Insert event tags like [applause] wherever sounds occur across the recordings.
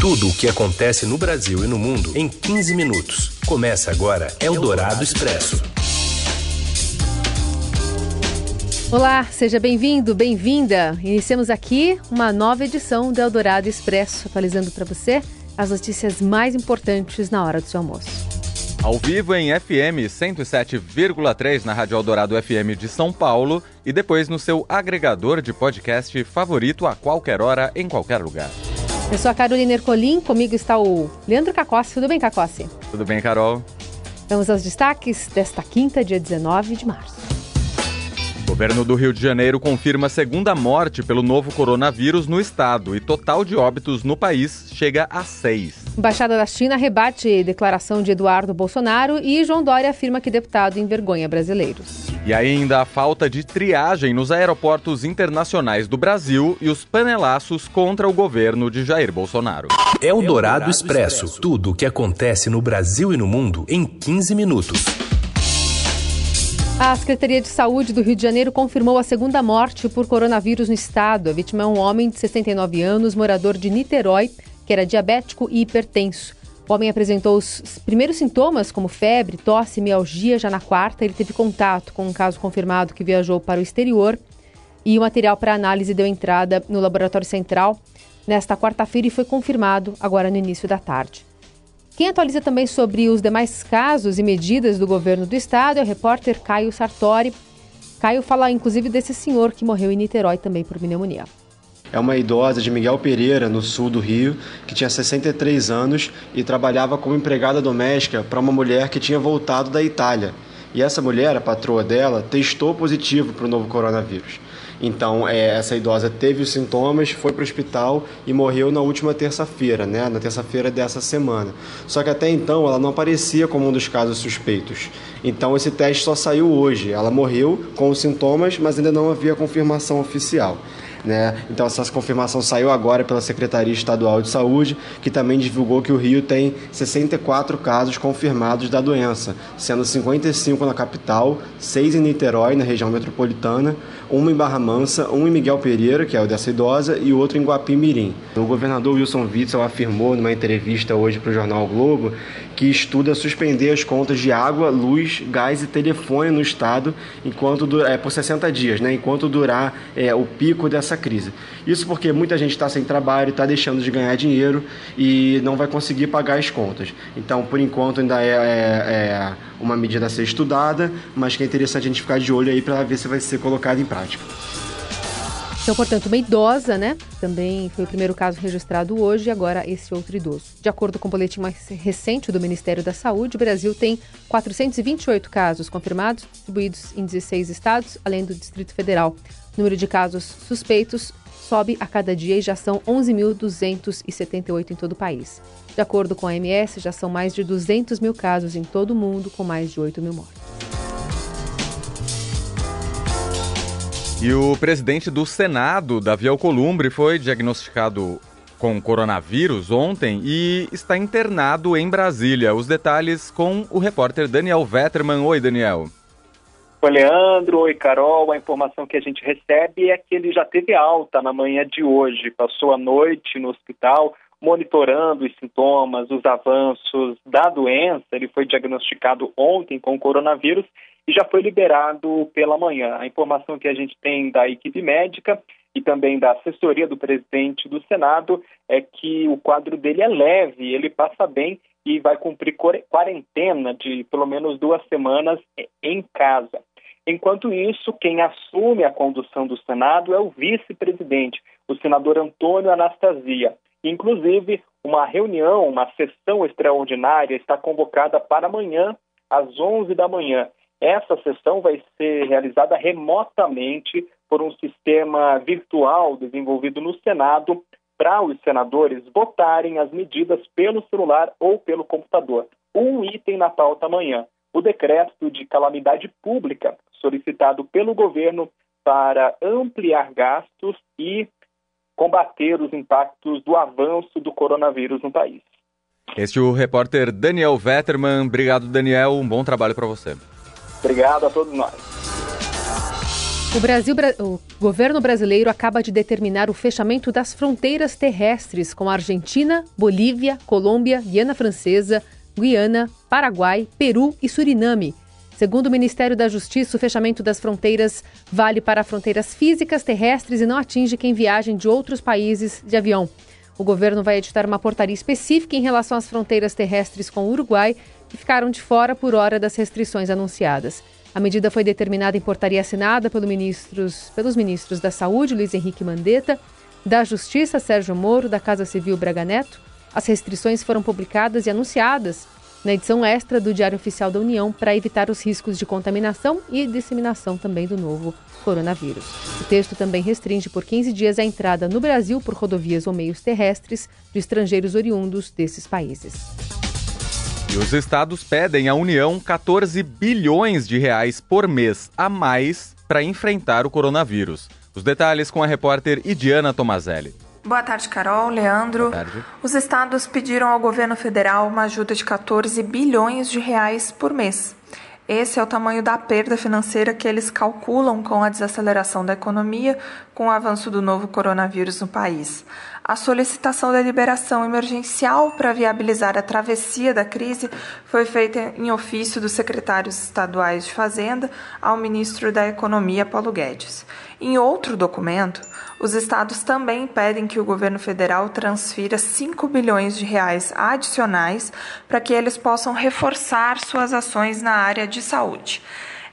Tudo o que acontece no Brasil e no mundo em 15 minutos. Começa agora Eldorado Expresso. Olá, seja bem-vindo, bem-vinda. Iniciamos aqui uma nova edição do Eldorado Expresso, atualizando para você as notícias mais importantes na hora do seu almoço. Ao vivo em FM 107,3 na Rádio Eldorado FM de São Paulo e depois no seu agregador de podcast favorito a qualquer hora, em qualquer lugar. Eu sou a Carolina Ercolim, comigo está o Leandro Cacossi. Tudo bem, Cacossi? Tudo bem, Carol? Vamos aos destaques desta quinta, dia 19 de março. O governo do Rio de Janeiro confirma a segunda morte pelo novo coronavírus no estado e total de óbitos no país chega a seis. Embaixada da China rebate declaração de Eduardo Bolsonaro e João Dória afirma que deputado envergonha brasileiros. E ainda a falta de triagem nos aeroportos internacionais do Brasil e os panelaços contra o governo de Jair Bolsonaro. É o Dourado Expresso. Tudo o que acontece no Brasil e no mundo em 15 minutos. A Secretaria de Saúde do Rio de Janeiro confirmou a segunda morte por coronavírus no estado. A vítima é um homem de 69 anos, morador de Niterói, que era diabético e hipertenso. O homem apresentou os primeiros sintomas, como febre, tosse e mialgia, já na quarta. Ele teve contato com um caso confirmado que viajou para o exterior e o material para análise deu entrada no Laboratório Central nesta quarta-feira e foi confirmado agora no início da tarde. Quem atualiza também sobre os demais casos e medidas do governo do estado é o repórter Caio Sartori. Caio fala inclusive desse senhor que morreu em Niterói também por pneumonia. É uma idosa de Miguel Pereira, no sul do Rio, que tinha 63 anos e trabalhava como empregada doméstica para uma mulher que tinha voltado da Itália. E essa mulher, a patroa dela, testou positivo para o novo coronavírus. Então, é, essa idosa teve os sintomas, foi para o hospital e morreu na última terça-feira, né? na terça-feira dessa semana. Só que até então ela não aparecia como um dos casos suspeitos. Então, esse teste só saiu hoje. Ela morreu com os sintomas, mas ainda não havia confirmação oficial. Né? Então essa confirmação saiu agora pela Secretaria Estadual de Saúde, que também divulgou que o Rio tem 64 casos confirmados da doença, sendo 55 na capital, 6 em Niterói, na região metropolitana, uma em Barra Mansa, um em Miguel Pereira, que é o dessa idosa, e outro em Guapimirim. O governador Wilson Witzel afirmou numa entrevista hoje para o jornal o Globo que estuda suspender as contas de água, luz, gás e telefone no estado enquanto é, por 60 dias, né, enquanto durar é, o pico dessa crise. Isso porque muita gente está sem trabalho, está deixando de ganhar dinheiro e não vai conseguir pagar as contas. Então, por enquanto, ainda é, é, é uma medida a ser estudada, mas que é interessante a gente ficar de olho aí para ver se vai ser colocada em prática. Então, portanto, uma idosa, né? Também foi o primeiro caso registrado hoje e agora esse outro idoso. De acordo com o boletim mais recente do Ministério da Saúde, o Brasil tem 428 casos confirmados, distribuídos em 16 estados, além do Distrito Federal. O número de casos suspeitos sobe a cada dia e já são 11.278 em todo o país. De acordo com a OMS, já são mais de 200 mil casos em todo o mundo, com mais de 8 mil mortes. E o presidente do Senado, Davi Alcolumbre, foi diagnosticado com coronavírus ontem e está internado em Brasília. Os detalhes com o repórter Daniel Vetterman. Oi, Daniel. Oi, Leandro. Oi, Carol. A informação que a gente recebe é que ele já teve alta na manhã de hoje. Passou a noite no hospital monitorando os sintomas, os avanços da doença. Ele foi diagnosticado ontem com coronavírus e já foi liberado pela manhã. A informação que a gente tem da equipe médica e também da assessoria do presidente do Senado é que o quadro dele é leve, ele passa bem e vai cumprir quarentena de pelo menos duas semanas em casa. Enquanto isso, quem assume a condução do Senado é o vice-presidente, o senador Antônio Anastasia. Inclusive, uma reunião, uma sessão extraordinária está convocada para amanhã, às 11 da manhã. Essa sessão vai ser realizada remotamente por um sistema virtual desenvolvido no Senado para os senadores votarem as medidas pelo celular ou pelo computador. Um item na pauta amanhã: o decreto de calamidade pública solicitado pelo governo para ampliar gastos e combater os impactos do avanço do coronavírus no país. Este é o repórter Daniel Vetterman. Obrigado, Daniel. Um bom trabalho para você. Obrigado a todos nós. O, Brasil, o governo brasileiro acaba de determinar o fechamento das fronteiras terrestres com a Argentina, Bolívia, Colômbia, Guiana Francesa, Guiana, Paraguai, Peru e Suriname. Segundo o Ministério da Justiça, o fechamento das fronteiras vale para fronteiras físicas terrestres e não atinge quem viajem de outros países de avião. O governo vai editar uma portaria específica em relação às fronteiras terrestres com o Uruguai, que ficaram de fora por hora das restrições anunciadas. A medida foi determinada em portaria assinada pelo ministros, pelos ministros da Saúde, Luiz Henrique Mandetta, da Justiça, Sérgio Moro, da Casa Civil, Braga Neto. As restrições foram publicadas e anunciadas na edição extra do Diário Oficial da União para evitar os riscos de contaminação e disseminação também do novo coronavírus. O texto também restringe por 15 dias a entrada no Brasil por rodovias ou meios terrestres de estrangeiros oriundos desses países. E os estados pedem à União 14 bilhões de reais por mês a mais para enfrentar o coronavírus. Os detalhes com a repórter Idiana Tomazelli. Boa tarde, Carol, Leandro. Boa tarde. Os estados pediram ao governo federal uma ajuda de 14 bilhões de reais por mês. Esse é o tamanho da perda financeira que eles calculam com a desaceleração da economia com o avanço do novo coronavírus no país. A solicitação da liberação emergencial para viabilizar a travessia da crise foi feita em ofício dos secretários estaduais de Fazenda ao ministro da Economia, Paulo Guedes. Em outro documento, os estados também pedem que o governo federal transfira 5 bilhões de reais adicionais para que eles possam reforçar suas ações na área de saúde.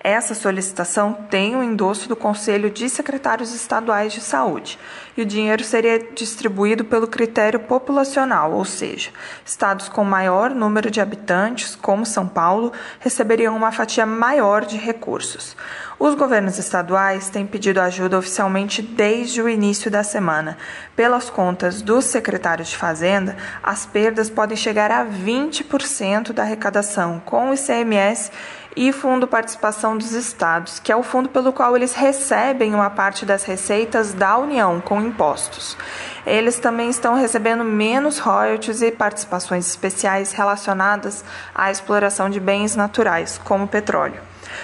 Essa solicitação tem o endosso do Conselho de Secretários Estaduais de Saúde e o dinheiro seria distribuído pelo critério populacional, ou seja, estados com maior número de habitantes, como São Paulo, receberiam uma fatia maior de recursos. Os governos estaduais têm pedido ajuda oficialmente desde o início da semana. Pelas contas dos secretários de Fazenda, as perdas podem chegar a 20% da arrecadação com o ICMS e Fundo Participação dos Estados, que é o fundo pelo qual eles recebem uma parte das receitas da União com impostos. Eles também estão recebendo menos royalties e participações especiais relacionadas à exploração de bens naturais, como petróleo.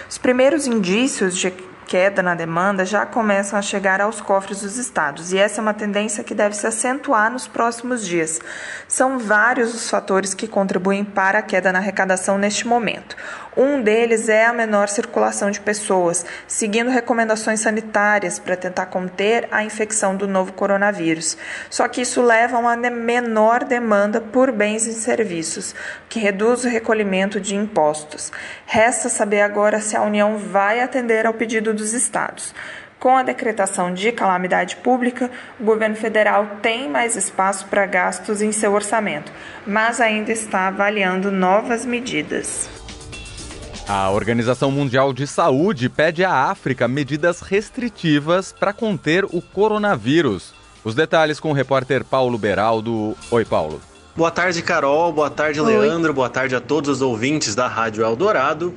Os primeiros indícios de queda na demanda já começam a chegar aos cofres dos estados, e essa é uma tendência que deve se acentuar nos próximos dias. São vários os fatores que contribuem para a queda na arrecadação neste momento. Um deles é a menor circulação de pessoas, seguindo recomendações sanitárias para tentar conter a infecção do novo coronavírus. Só que isso leva a uma menor demanda por bens e serviços, que reduz o recolhimento de impostos. Resta saber agora se a União vai atender ao pedido dos estados. Com a decretação de calamidade pública, o governo federal tem mais espaço para gastos em seu orçamento, mas ainda está avaliando novas medidas. A Organização Mundial de Saúde pede à África medidas restritivas para conter o coronavírus. Os detalhes com o repórter Paulo Beraldo. Oi, Paulo. Boa tarde, Carol. Boa tarde, Oi. Leandro. Boa tarde a todos os ouvintes da Rádio Eldorado.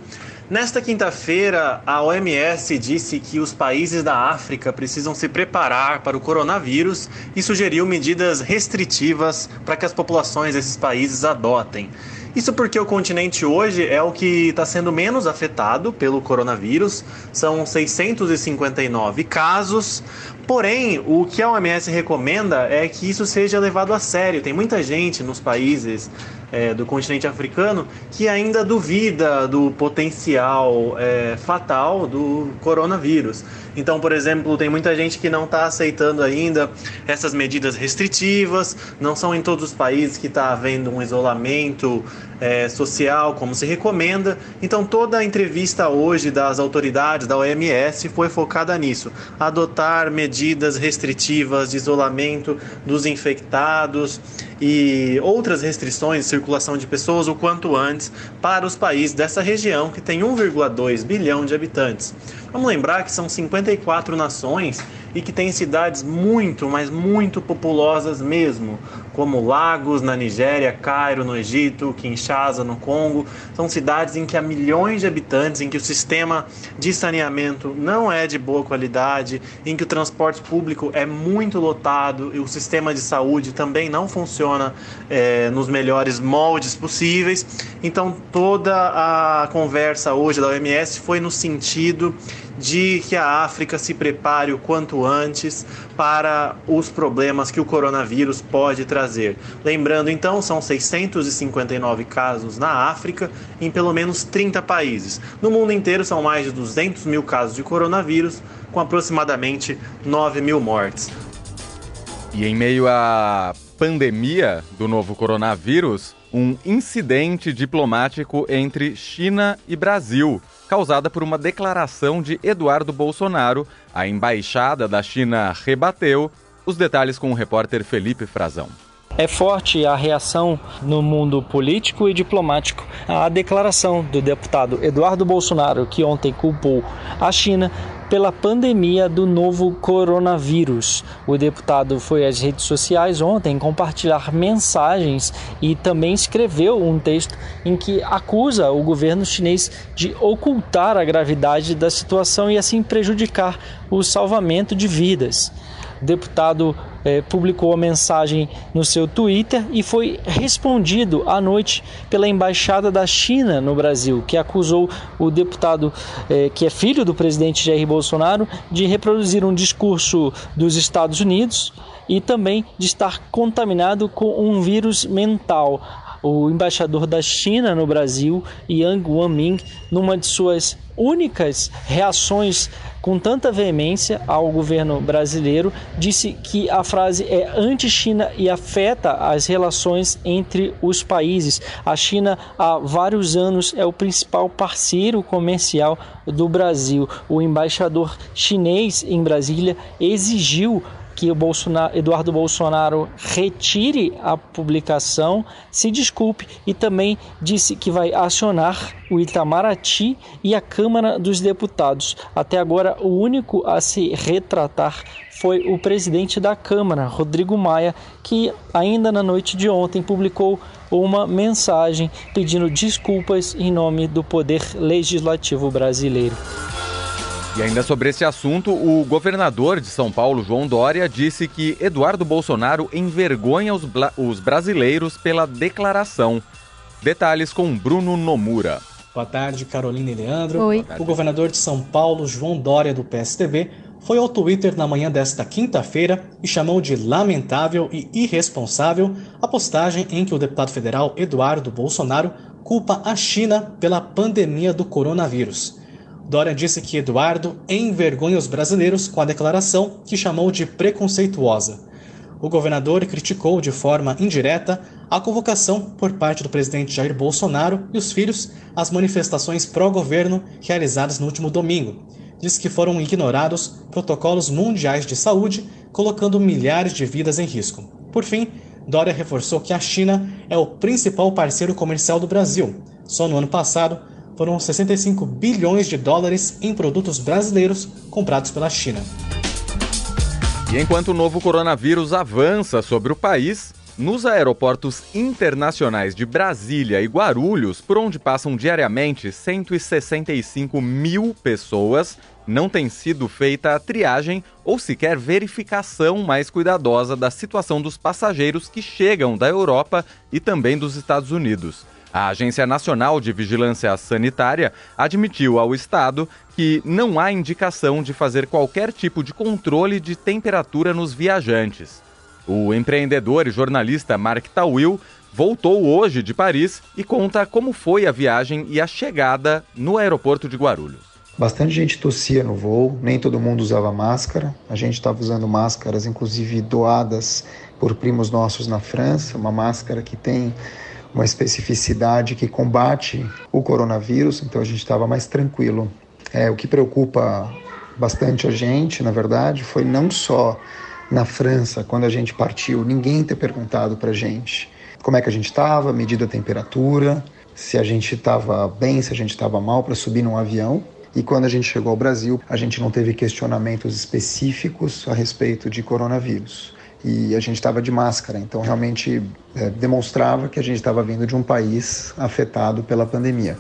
Nesta quinta-feira, a OMS disse que os países da África precisam se preparar para o coronavírus e sugeriu medidas restritivas para que as populações desses países adotem. Isso porque o continente hoje é o que está sendo menos afetado pelo coronavírus, são 659 casos. Porém, o que a OMS recomenda é que isso seja levado a sério. Tem muita gente nos países é, do continente africano que ainda duvida do potencial é, fatal do coronavírus. Então, por exemplo, tem muita gente que não está aceitando ainda essas medidas restritivas, não são em todos os países que está havendo um isolamento é, social como se recomenda. Então, toda a entrevista hoje das autoridades da OMS foi focada nisso: adotar medidas restritivas de isolamento dos infectados e outras restrições de circulação de pessoas o quanto antes para os países dessa região que tem 1,2 bilhão de habitantes. Vamos lembrar que são 54 nações e que tem cidades muito, mas muito populosas mesmo, como Lagos na Nigéria, Cairo no Egito, Kinshasa no Congo. São cidades em que há milhões de habitantes, em que o sistema de saneamento não é de boa qualidade, em que o transporte público é muito lotado e o sistema de saúde também não funciona é, nos melhores moldes possíveis. Então toda a conversa hoje da OMS foi no sentido de que a África se prepare o quanto antes para os problemas que o coronavírus pode trazer. Lembrando, então, são 659 casos na África, em pelo menos 30 países. No mundo inteiro, são mais de 200 mil casos de coronavírus, com aproximadamente 9 mil mortes. E em meio à pandemia do novo coronavírus, um incidente diplomático entre China e Brasil causada por uma declaração de Eduardo Bolsonaro. A embaixada da China rebateu. Os detalhes com o repórter Felipe Frazão. É forte a reação no mundo político e diplomático à declaração do deputado Eduardo Bolsonaro, que ontem culpou a China pela pandemia do novo coronavírus. O deputado foi às redes sociais ontem compartilhar mensagens e também escreveu um texto em que acusa o governo chinês de ocultar a gravidade da situação e assim prejudicar o salvamento de vidas. O deputado eh, publicou a mensagem no seu Twitter e foi respondido à noite pela embaixada da China no Brasil, que acusou o deputado, eh, que é filho do presidente Jair Bolsonaro, de reproduzir um discurso dos Estados Unidos e também de estar contaminado com um vírus mental. O embaixador da China no Brasil, Yang Wanming, numa de suas únicas reações com tanta veemência ao governo brasileiro, disse que a frase é anti-China e afeta as relações entre os países. A China há vários anos é o principal parceiro comercial do Brasil. O embaixador chinês em Brasília exigiu que o Bolsonaro, Eduardo Bolsonaro retire a publicação, se desculpe e também disse que vai acionar o Itamaraty e a Câmara dos Deputados. Até agora, o único a se retratar foi o presidente da Câmara, Rodrigo Maia, que ainda na noite de ontem publicou uma mensagem pedindo desculpas em nome do Poder Legislativo brasileiro. E ainda sobre esse assunto, o governador de São Paulo, João Dória, disse que Eduardo Bolsonaro envergonha os, os brasileiros pela declaração. Detalhes com Bruno Nomura. Boa tarde, Carolina e Leandro. Oi. O governador de São Paulo, João Dória, do PSTV, foi ao Twitter na manhã desta quinta-feira e chamou de lamentável e irresponsável a postagem em que o deputado federal Eduardo Bolsonaro culpa a China pela pandemia do coronavírus. Dória disse que Eduardo envergonha os brasileiros com a declaração que chamou de preconceituosa. O governador criticou de forma indireta a convocação por parte do presidente Jair Bolsonaro e os filhos às manifestações pró-governo realizadas no último domingo. Disse que foram ignorados protocolos mundiais de saúde, colocando milhares de vidas em risco. Por fim, Dória reforçou que a China é o principal parceiro comercial do Brasil. Só no ano passado, foram 65 bilhões de dólares em produtos brasileiros comprados pela China. E enquanto o novo coronavírus avança sobre o país, nos aeroportos internacionais de Brasília e Guarulhos, por onde passam diariamente 165 mil pessoas, não tem sido feita a triagem ou sequer verificação mais cuidadosa da situação dos passageiros que chegam da Europa e também dos Estados Unidos. A Agência Nacional de Vigilância Sanitária admitiu ao Estado que não há indicação de fazer qualquer tipo de controle de temperatura nos viajantes. O empreendedor e jornalista Mark Tawil voltou hoje de Paris e conta como foi a viagem e a chegada no aeroporto de Guarulhos. Bastante gente tossia no voo, nem todo mundo usava máscara. A gente estava usando máscaras, inclusive doadas por primos nossos na França, uma máscara que tem uma especificidade que combate o coronavírus, então a gente estava mais tranquilo. É, o que preocupa bastante a gente, na verdade, foi não só na França, quando a gente partiu, ninguém ter perguntado para a gente como é que a gente estava, medida a temperatura, se a gente estava bem, se a gente estava mal para subir num avião. E quando a gente chegou ao Brasil, a gente não teve questionamentos específicos a respeito de coronavírus e a gente estava de máscara, então realmente é, demonstrava que a gente estava vindo de um país afetado pela pandemia.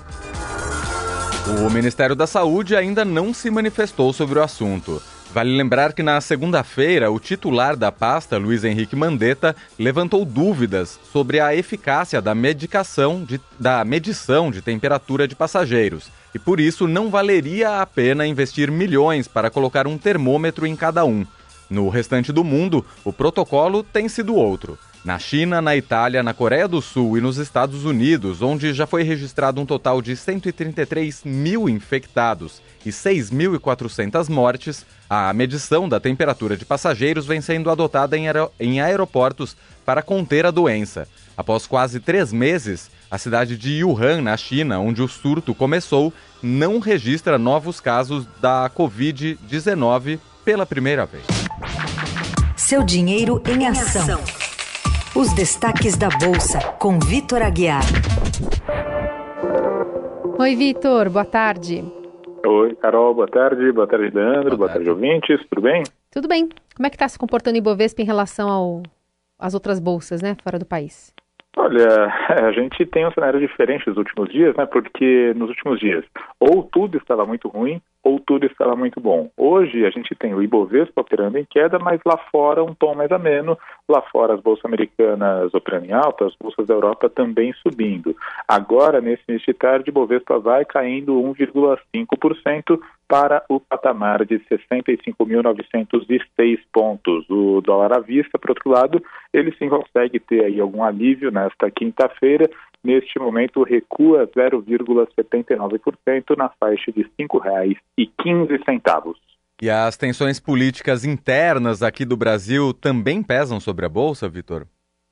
O Ministério da Saúde ainda não se manifestou sobre o assunto. Vale lembrar que na segunda-feira, o titular da pasta, Luiz Henrique Mandetta, levantou dúvidas sobre a eficácia da medicação de, da medição de temperatura de passageiros. E por isso não valeria a pena investir milhões para colocar um termômetro em cada um. No restante do mundo, o protocolo tem sido outro. Na China, na Itália, na Coreia do Sul e nos Estados Unidos, onde já foi registrado um total de 133 mil infectados e 6.400 mortes, a medição da temperatura de passageiros vem sendo adotada em, aer em aeroportos para conter a doença. Após quase três meses, a cidade de Wuhan, na China, onde o surto começou, não registra novos casos da Covid-19 pela primeira vez. Seu dinheiro em ação. Os destaques da Bolsa, com Vitor Aguiar. Oi, Vitor, boa tarde. Oi, Carol, boa tarde. Boa tarde, Leandro. Boa, boa tarde, ouvintes. Tudo bem? Tudo bem. Como é que está se comportando o Ibovespa em relação ao, às outras bolsas, né, fora do país? Olha, [laughs] a gente tem um cenário diferente nos últimos dias, né? Porque nos últimos dias, ou tudo estava muito ruim, ou tudo estava muito bom. Hoje a gente tem o Ibovespa operando em queda, mas lá fora um tom mais ameno, lá fora as bolsas americanas operando em alta, as bolsas da Europa também subindo. Agora, nesse início de tarde, o Ibovespa vai caindo 1,5% para o patamar de 65.906 pontos. O dólar à vista, por outro lado, ele sim consegue ter aí algum alívio nesta quinta-feira, neste momento recua 0,79% na faixa de R$ 5,15. E as tensões políticas internas aqui do Brasil também pesam sobre a Bolsa, Vitor?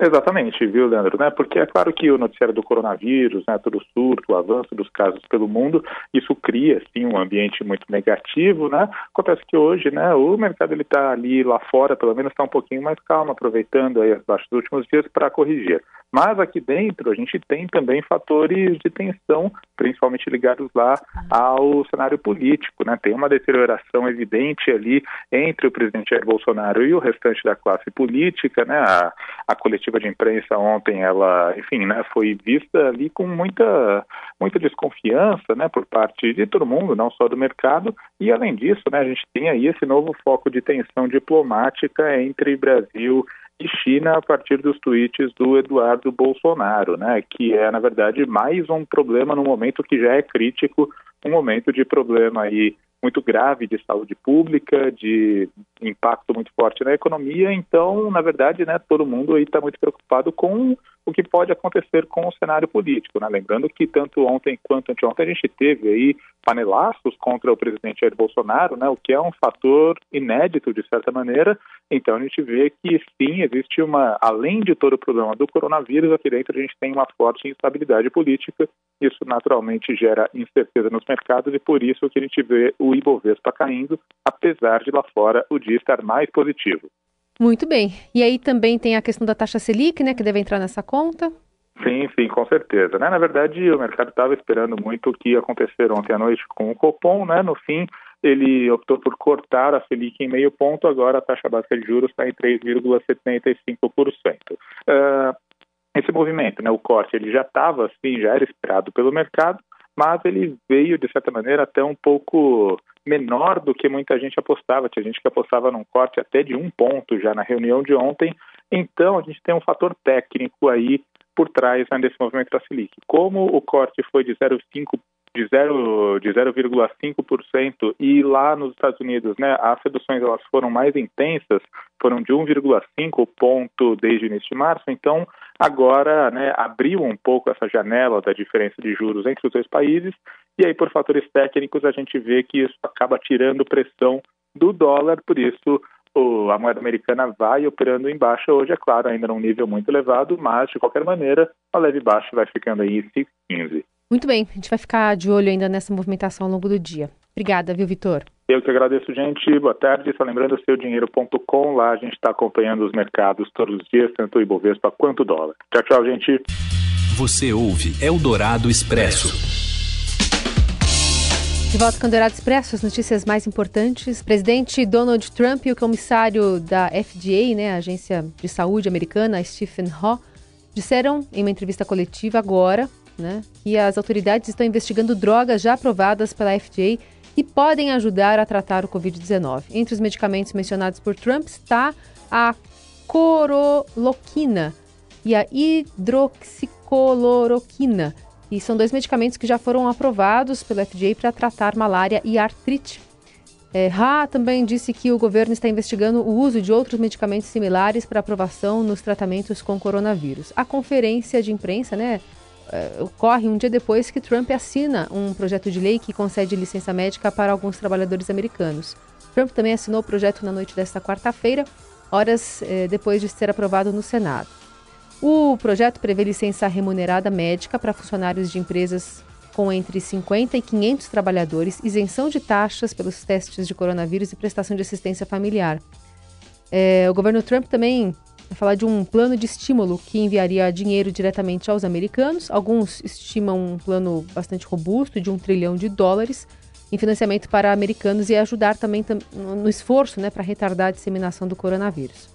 Exatamente, viu, Leandro? Né? Porque é claro que o noticiário do coronavírus, né, todo o surto, o avanço dos casos pelo mundo, isso cria, sim, um ambiente muito negativo, né? Acontece que hoje, né, o mercado ele está ali lá fora, pelo menos está um pouquinho mais calmo, aproveitando aí as baixas dos últimos dias para corrigir. Mas aqui dentro a gente tem também fatores de tensão, principalmente ligados lá ao cenário político, né? Tem uma deterioração evidente ali entre o presidente Jair Bolsonaro e o restante da classe política, né? A, a coletiva coletiva de imprensa ontem, ela, enfim, né, foi vista ali com muita, muita desconfiança, né, por parte de todo mundo, não só do mercado, e além disso, né, a gente tem aí esse novo foco de tensão diplomática entre Brasil e China a partir dos tweets do Eduardo Bolsonaro, né, que é, na verdade, mais um problema no momento que já é crítico, um momento de problema aí muito grave de saúde pública, de impacto muito forte na economia. Então, na verdade, né, todo mundo aí está muito preocupado com o que pode acontecer com o cenário político. Né? Lembrando que tanto ontem quanto anteontem a gente teve aí panelaços contra o presidente Jair Bolsonaro, né, o que é um fator inédito de certa maneira. Então a gente vê que sim, existe uma, além de todo o problema do coronavírus, aqui dentro a gente tem uma forte instabilidade política. Isso naturalmente gera incerteza nos mercados e por isso que a gente vê o Ibovespa caindo, apesar de lá fora o dia estar mais positivo. Muito bem. E aí também tem a questão da taxa Selic, né, que deve entrar nessa conta? Sim, sim, com certeza. Né? Na verdade, o mercado estava esperando muito o que ia acontecer ontem à noite com o Copom, né? No fim, ele optou por cortar a Selic em meio ponto, agora a taxa básica de juros está em 3,75%. Uh, esse movimento, né, o corte, ele já estava assim, já era esperado pelo mercado, mas ele veio, de certa maneira, até um pouco menor do que muita gente apostava. Tinha gente que apostava num corte até de um ponto já na reunião de ontem. Então, a gente tem um fator técnico aí por trás né, desse movimento da Selic. Como o corte foi de 0,5 de 0 de 0,5% e lá nos Estados Unidos, né, as reduções elas foram mais intensas, foram de 1,5 ponto desde o início de março. Então, agora, né, abriu um pouco essa janela da diferença de juros entre os dois países e aí por fatores técnicos a gente vê que isso acaba tirando pressão do dólar, por isso o, a moeda americana vai operando em baixa hoje, é claro, ainda num nível muito elevado, mas de qualquer maneira a leve baixa vai ficando aí em 6,15. Muito bem, a gente vai ficar de olho ainda nessa movimentação ao longo do dia. Obrigada, viu, Vitor? Eu que agradeço, gente. Boa tarde. Só lembrando, seudinheiro.com, lá a gente está acompanhando os mercados todos os dias, tanto o Ibovespa quanto o dólar. Tchau, tchau, gente. Você ouve Eldorado Expresso. De volta com o Dourado Expresso, as notícias mais importantes. Presidente Donald Trump e o comissário da FDA, né, a Agência de Saúde Americana, Stephen Haw, disseram em uma entrevista coletiva agora né, que as autoridades estão investigando drogas já aprovadas pela FDA e podem ajudar a tratar o Covid-19. Entre os medicamentos mencionados por Trump está a coroloquina e a hidroxicloroquina, e são dois medicamentos que já foram aprovados pela FDA para tratar malária e artrite. É, Ha também disse que o governo está investigando o uso de outros medicamentos similares para aprovação nos tratamentos com coronavírus. A conferência de imprensa né, ocorre um dia depois que Trump assina um projeto de lei que concede licença médica para alguns trabalhadores americanos. Trump também assinou o projeto na noite desta quarta-feira, horas é, depois de ser aprovado no Senado. O projeto prevê licença remunerada médica para funcionários de empresas com entre 50 e 500 trabalhadores, isenção de taxas pelos testes de coronavírus e prestação de assistência familiar. É, o governo Trump também vai falar de um plano de estímulo que enviaria dinheiro diretamente aos americanos. Alguns estimam um plano bastante robusto de um trilhão de dólares em financiamento para americanos e ajudar também no esforço né, para retardar a disseminação do coronavírus.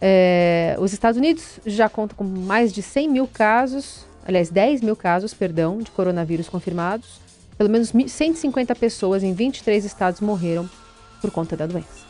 É, os Estados Unidos já contam com mais de 100 mil casos, aliás, 10 mil casos, perdão, de coronavírus confirmados. Pelo menos 150 pessoas em 23 estados morreram por conta da doença.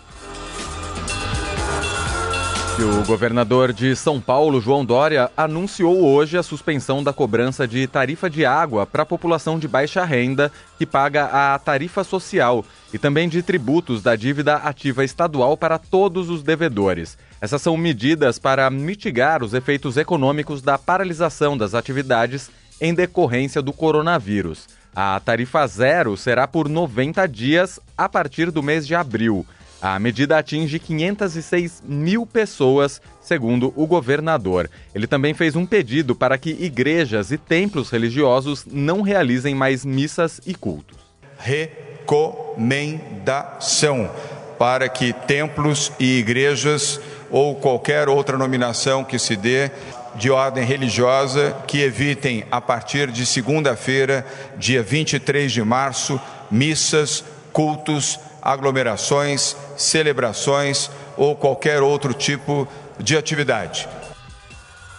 O governador de São Paulo, João Dória, anunciou hoje a suspensão da cobrança de tarifa de água para a população de baixa renda que paga a tarifa social e também de tributos da dívida ativa estadual para todos os devedores. Essas são medidas para mitigar os efeitos econômicos da paralisação das atividades em decorrência do coronavírus. A tarifa zero será por 90 dias a partir do mês de abril. A medida atinge 506 mil pessoas, segundo o governador. Ele também fez um pedido para que igrejas e templos religiosos não realizem mais missas e cultos. Recomendação para que templos e igrejas ou qualquer outra nominação que se dê de ordem religiosa que evitem, a partir de segunda-feira, dia 23 de março, missas, cultos, aglomerações, celebrações ou qualquer outro tipo de atividade.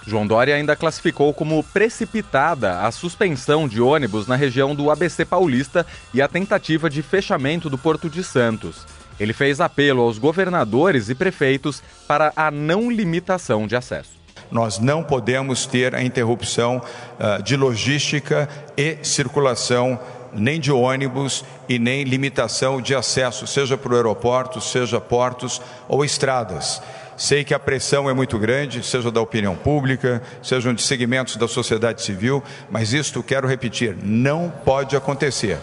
João Dória ainda classificou como precipitada a suspensão de ônibus na região do ABC Paulista e a tentativa de fechamento do Porto de Santos. Ele fez apelo aos governadores e prefeitos para a não limitação de acesso. Nós não podemos ter a interrupção uh, de logística e circulação nem de ônibus e nem limitação de acesso, seja para o aeroporto, seja portos ou estradas. Sei que a pressão é muito grande, seja da opinião pública, sejam de segmentos da sociedade civil, mas isto, quero repetir, não pode acontecer.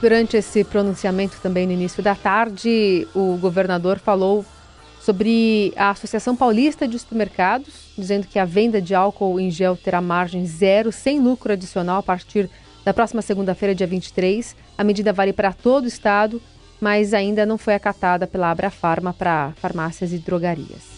Durante esse pronunciamento também no início da tarde, o governador falou sobre a Associação Paulista de Supermercados, dizendo que a venda de álcool em gel terá margem zero, sem lucro adicional a partir da próxima segunda-feira, dia 23. A medida vale para todo o estado, mas ainda não foi acatada pela Abrafarma para farmácias e drogarias.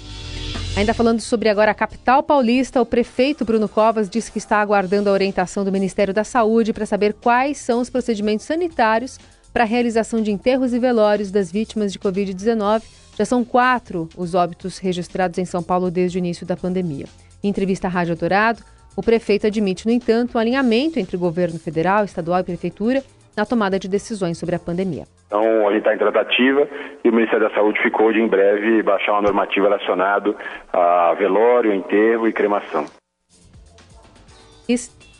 Ainda falando sobre agora a capital paulista, o prefeito Bruno Covas disse que está aguardando a orientação do Ministério da Saúde para saber quais são os procedimentos sanitários para a realização de enterros e velórios das vítimas de Covid-19. Já são quatro os óbitos registrados em São Paulo desde o início da pandemia. Em entrevista à Rádio Dourado, o prefeito admite, no entanto, um alinhamento entre o governo federal, estadual e prefeitura na tomada de decisões sobre a pandemia. Então, a gente está em tratativa e o Ministério da Saúde ficou de em breve baixar uma normativa relacionada a velório, enterro e cremação.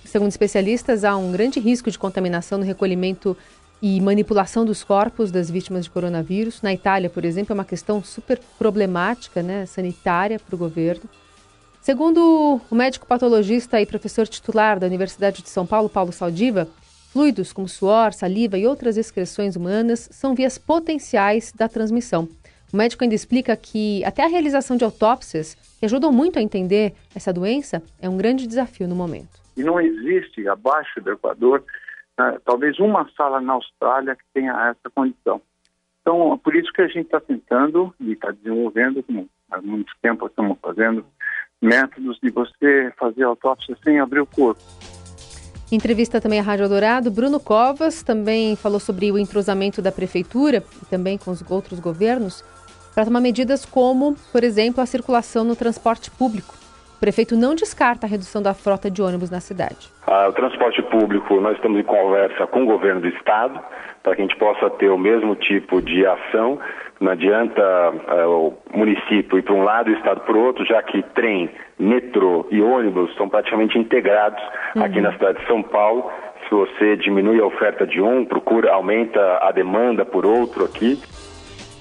Segundo especialistas, há um grande risco de contaminação no recolhimento e manipulação dos corpos das vítimas de coronavírus. Na Itália, por exemplo, é uma questão super problemática, né, sanitária para o governo. Segundo o médico patologista e professor titular da Universidade de São Paulo, Paulo Saldiva, fluidos como suor, saliva e outras excreções humanas são vias potenciais da transmissão. O médico ainda explica que até a realização de autópsias, que ajudam muito a entender essa doença, é um grande desafio no momento. E não existe abaixo do Equador, né, talvez uma sala na Austrália que tenha essa condição. Então, por isso que a gente está tentando e está desenvolvendo, como há muito tempo estamos fazendo, métodos de você fazer autópsia sem abrir o corpo. Em entrevista também à Rádio Dourado, Bruno Covas também falou sobre o entrosamento da prefeitura e também com os outros governos para tomar medidas como, por exemplo, a circulação no transporte público. O prefeito não descarta a redução da frota de ônibus na cidade. Ah, o transporte público, nós estamos em conversa com o governo do estado para que a gente possa ter o mesmo tipo de ação. Não adianta uh, o município ir para um lado e o estado para o outro, já que trem, metrô e ônibus são praticamente integrados uhum. aqui na cidade de São Paulo. Se você diminui a oferta de um, procura, aumenta a demanda por outro aqui.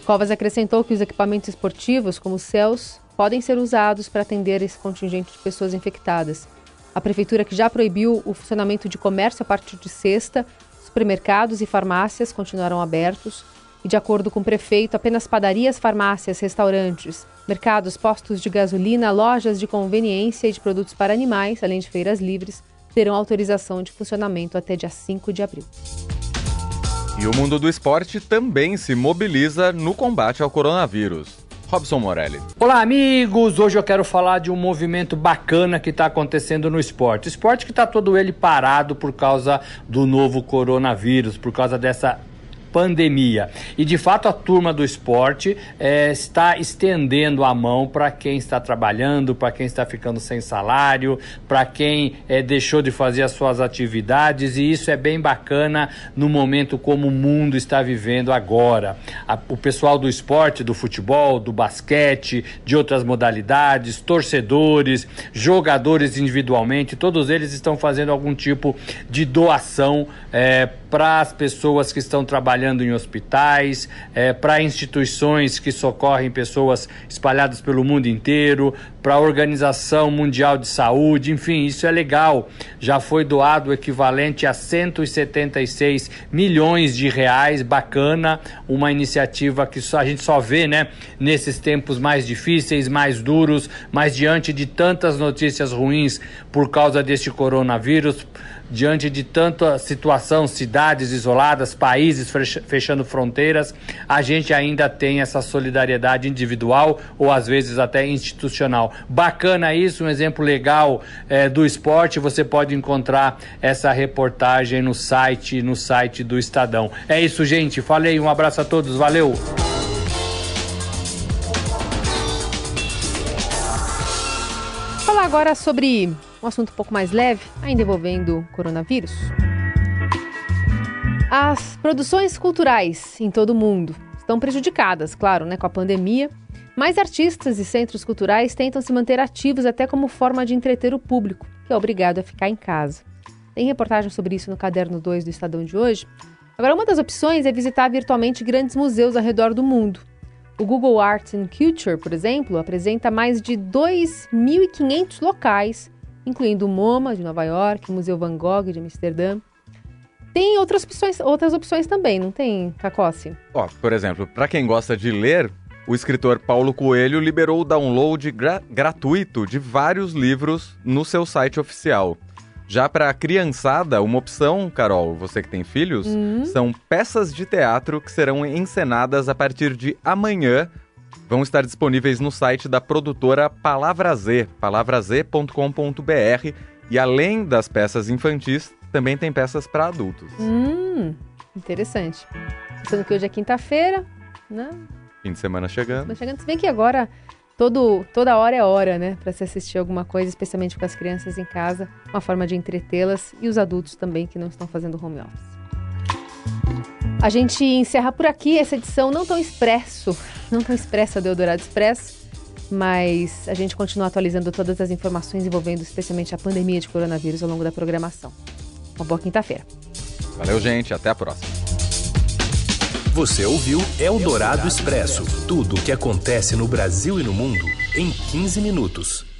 Covas acrescentou que os equipamentos esportivos, como os céus, podem ser usados para atender esse contingente de pessoas infectadas. A prefeitura, que já proibiu o funcionamento de comércio a partir de sexta, supermercados e farmácias continuarão abertos. E, de acordo com o prefeito, apenas padarias, farmácias, restaurantes, mercados, postos de gasolina, lojas de conveniência e de produtos para animais, além de feiras livres, terão autorização de funcionamento até dia 5 de abril. E o mundo do esporte também se mobiliza no combate ao coronavírus. Robson Morelli. Olá, amigos! Hoje eu quero falar de um movimento bacana que está acontecendo no esporte. Esporte que está todo ele parado por causa do novo coronavírus, por causa dessa pandemia. E de fato a turma do esporte é, está estendendo a mão para quem está trabalhando, para quem está ficando sem salário, para quem é, deixou de fazer as suas atividades, e isso é bem bacana no momento como o mundo está vivendo agora. A, o pessoal do esporte, do futebol, do basquete, de outras modalidades, torcedores, jogadores individualmente, todos eles estão fazendo algum tipo de doação é, para as pessoas que estão trabalhando em hospitais, é, para instituições que socorrem pessoas espalhadas pelo mundo inteiro, para a Organização Mundial de Saúde, enfim, isso é legal. Já foi doado o equivalente a 176 milhões de reais, bacana, uma iniciativa que só, a gente só vê, né, nesses tempos mais difíceis, mais duros, mas diante de tantas notícias ruins por causa deste coronavírus diante de tanta situação, cidades isoladas, países fechando fronteiras, a gente ainda tem essa solidariedade individual ou às vezes até institucional. Bacana isso, um exemplo legal é, do esporte. Você pode encontrar essa reportagem no site, no site do Estadão. É isso, gente. Falei, um abraço a todos, valeu. Falar agora sobre um assunto um pouco mais leve, ainda envolvendo coronavírus. As produções culturais em todo o mundo estão prejudicadas, claro, né, com a pandemia, mas artistas e centros culturais tentam se manter ativos até como forma de entreter o público, que é obrigado a ficar em casa. Tem reportagem sobre isso no caderno 2 do Estadão de hoje. Agora, uma das opções é visitar virtualmente grandes museus ao redor do mundo. O Google Arts and Culture, por exemplo, apresenta mais de 2.500 locais incluindo o MoMA de Nova York, o Museu Van Gogh de Amsterdã. Tem outras opções, outras opções também, não tem, Cacossi? Ó, por exemplo, para quem gosta de ler, o escritor Paulo Coelho liberou o download gra gratuito de vários livros no seu site oficial. Já para a criançada, uma opção, Carol, você que tem filhos, uhum. são peças de teatro que serão encenadas a partir de amanhã vão estar disponíveis no site da produtora Palavra Z, palavraz.com.br. E além das peças infantis, também tem peças para adultos. Hum, interessante. Pensando que hoje é quinta-feira, né? Fim de semana chegando. Mas chegando, se bem que agora todo, toda hora é hora, né? Para se assistir alguma coisa, especialmente com as crianças em casa, uma forma de entretê-las e os adultos também que não estão fazendo home office. A gente encerra por aqui essa edição não tão expresso, não tão expressa do Eldorado Expresso, mas a gente continua atualizando todas as informações envolvendo especialmente a pandemia de coronavírus ao longo da programação. Uma boa quinta-feira. Valeu, gente. Até a próxima. Você ouviu Eldorado Expresso tudo o que acontece no Brasil e no mundo em 15 minutos.